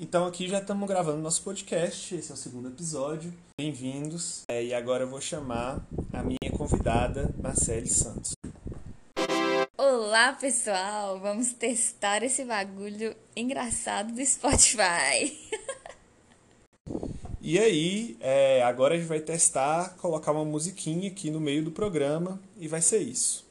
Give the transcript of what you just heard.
Então aqui já estamos gravando nosso podcast, esse é o segundo episódio. Bem-vindos. É, e agora eu vou chamar a minha convidada, Marcele Santos. Olá, pessoal! Vamos testar esse bagulho engraçado do Spotify. E aí, é, agora a gente vai testar, colocar uma musiquinha aqui no meio do programa e vai ser isso.